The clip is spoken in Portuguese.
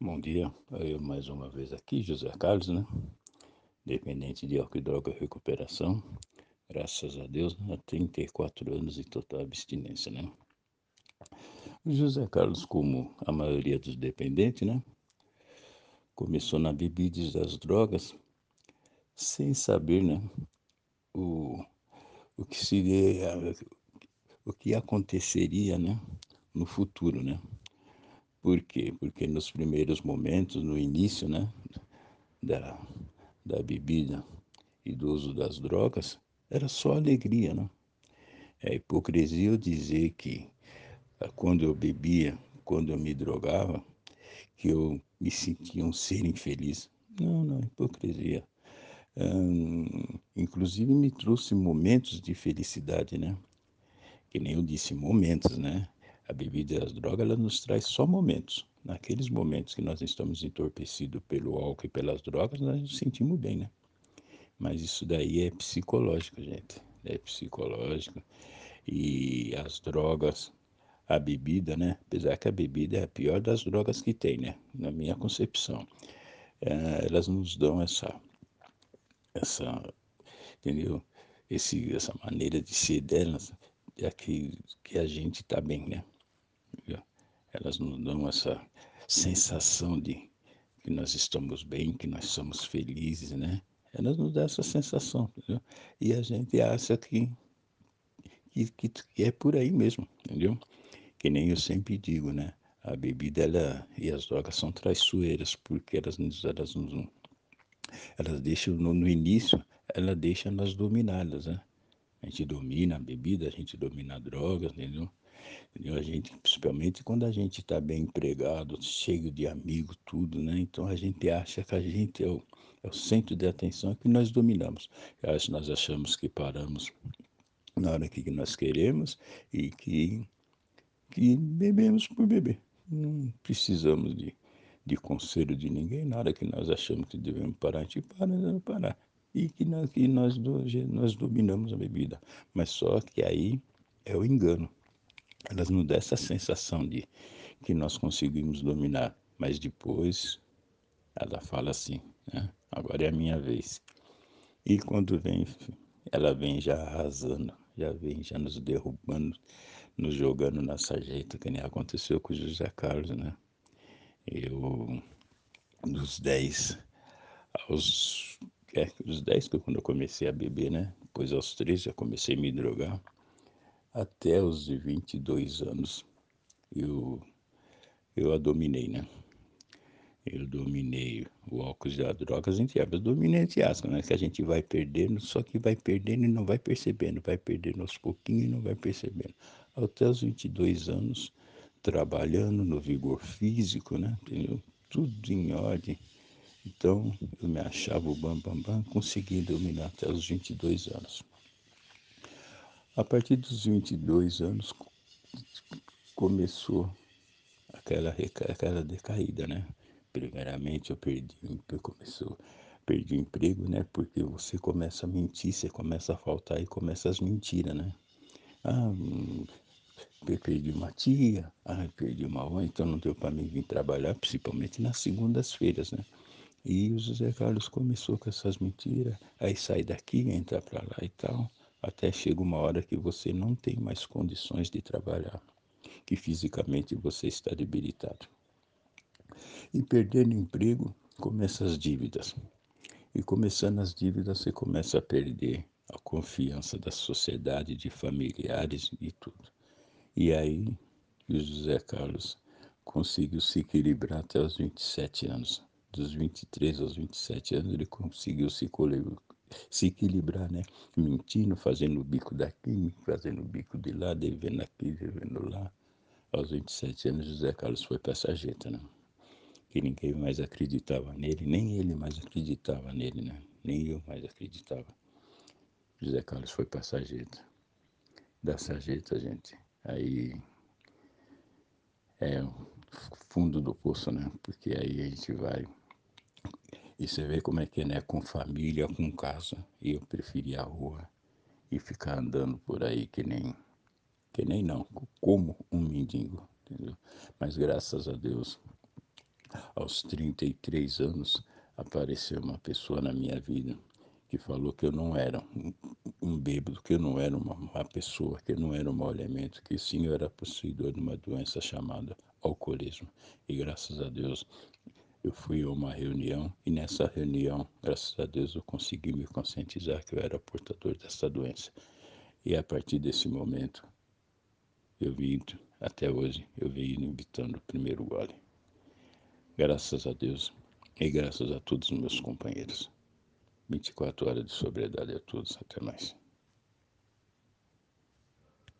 Bom dia, eu mais uma vez aqui, José Carlos, né? Dependente de álcool e droga recuperação, graças a Deus, né? há 34 anos de total abstinência, né? O José Carlos, como a maioria dos dependentes, né? Começou na bebida das drogas, sem saber, né? O, o que seria, o que aconteceria, né? No futuro, né? Por quê? Porque nos primeiros momentos, no início, né, da, da bebida e do uso das drogas, era só alegria, né? É hipocrisia eu dizer que ah, quando eu bebia, quando eu me drogava, que eu me sentia um ser infeliz. Não, não, hipocrisia. Hum, inclusive me trouxe momentos de felicidade, né? Que nem eu disse, momentos, né? A bebida e as drogas, ela nos traz só momentos. Naqueles momentos que nós estamos entorpecidos pelo álcool e pelas drogas, nós nos sentimos bem, né? Mas isso daí é psicológico, gente. É psicológico. E as drogas, a bebida, né? Apesar que a bebida é a pior das drogas que tem, né? Na minha concepção. É, elas nos dão essa, essa, entendeu? Esse, essa maneira de ser delas, é que, que a gente tá bem, né? Elas nos dão essa sensação de que nós estamos bem, que nós somos felizes, né? Elas nos dão essa sensação, entendeu? E a gente acha que, que, que, que é por aí mesmo, entendeu? Que nem eu sempre digo, né? A bebida ela, e as drogas são traiçoeiras, porque elas, elas, elas, elas deixam, no, no início, ela deixa nós dominadas, né? A gente domina a bebida, a gente domina a droga, entendeu? A gente, principalmente quando a gente está bem empregado, cheio de amigos, tudo, né? Então a gente acha que a gente é o, é o centro de atenção que nós dominamos. Nós achamos que paramos na hora que nós queremos e que, que bebemos por beber. Não precisamos de, de conselho de ninguém. Na hora que nós achamos que devemos parar, a gente para, não parar. E que nós, que nós, nós dominamos a bebida. Mas só que aí é o engano elas nos dão essa sensação de que nós conseguimos dominar, mas depois ela fala assim, né? agora é a minha vez. E quando vem, ela vem já arrasando, já vem já nos derrubando, nos jogando na sarjeta, que nem aconteceu com o José Carlos, né? Eu, dos 10 aos. É, dos 10 que quando eu comecei a beber, né? Depois aos 13 já comecei a me drogar até os 22 anos eu, eu a dominei, né? Eu dominei o álcool e a droga, a gente eu dominei entre aspas, né? Que a gente vai perdendo, só que vai perdendo e não vai percebendo, vai perdendo aos pouquinhos e não vai percebendo. Até os 22 anos, trabalhando no vigor físico, né? Entendeu? Tudo em ordem. Então, eu me achava o bam, bam, bam, consegui dominar até os 22 anos. A partir dos 22 anos começou aquela, aquela decaída, né? Primeiramente eu perdi, começou, perdi o emprego, né? Porque você começa a mentir, você começa a faltar e começa as mentiras, né? Ah, hum, perdi uma tia, ah, perdi uma avó, então não deu para mim vir trabalhar, principalmente nas segundas-feiras, né? E o José Carlos começou com essas mentiras, aí sai daqui, entra para lá e tal até chega uma hora que você não tem mais condições de trabalhar, que fisicamente você está debilitado. E perdendo emprego, começam as dívidas. E começando as dívidas, você começa a perder a confiança da sociedade, de familiares e tudo. E aí, o José Carlos conseguiu se equilibrar até os 27 anos. Dos 23 aos 27 anos, ele conseguiu se se equilibrar, né? Mentindo, fazendo o bico daqui, fazendo o bico de lá, devendo aqui, devendo lá. Aos 27 anos, José Carlos foi para essa sarjeta, né? Que ninguém mais acreditava nele, nem ele mais acreditava nele, né? Nem eu mais acreditava. José Carlos foi para a sarjeta. Da sarjeta, gente, aí é o fundo do poço, né? Porque aí a gente vai e você vê como é que é, né? Com família, com casa. E eu preferi a rua e ficar andando por aí que nem. Que nem não, como um mendigo, entendeu? Mas graças a Deus, aos 33 anos, apareceu uma pessoa na minha vida que falou que eu não era um, um bêbado, que eu não era uma, uma pessoa, que eu não era um mau elemento, que sim eu era possuidor de uma doença chamada alcoolismo. E graças a Deus eu fui a uma reunião e nessa reunião, graças a Deus, eu consegui me conscientizar que eu era portador dessa doença. E a partir desse momento, eu vim, até hoje, eu venho evitando o primeiro gole. Graças a Deus e graças a todos os meus companheiros. 24 horas de sobriedade a todos. Até mais.